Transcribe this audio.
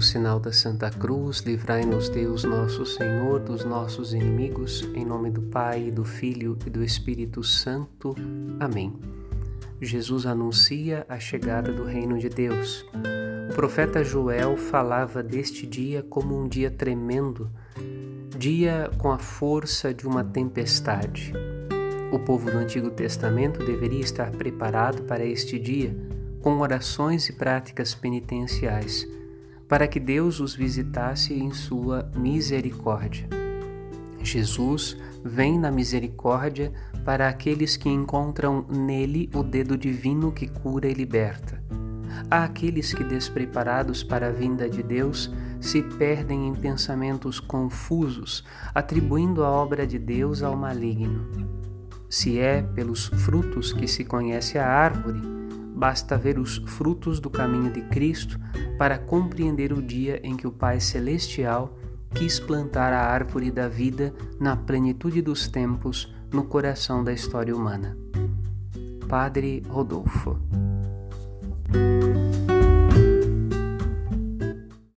sinal da Santa Cruz, livrai-nos Deus nosso Senhor dos nossos inimigos, em nome do Pai, do Filho e do Espírito Santo. Amém. Jesus anuncia a chegada do reino de Deus. O profeta Joel falava deste dia como um dia tremendo, dia com a força de uma tempestade. O povo do Antigo Testamento deveria estar preparado para este dia com orações e práticas penitenciais, para que Deus os visitasse em sua misericórdia. Jesus vem na misericórdia para aqueles que encontram nele o dedo divino que cura e liberta. Há aqueles que, despreparados para a vinda de Deus, se perdem em pensamentos confusos, atribuindo a obra de Deus ao maligno. Se é pelos frutos que se conhece a árvore, Basta ver os frutos do caminho de Cristo para compreender o dia em que o Pai Celestial quis plantar a árvore da vida na plenitude dos tempos no coração da história humana. Padre Rodolfo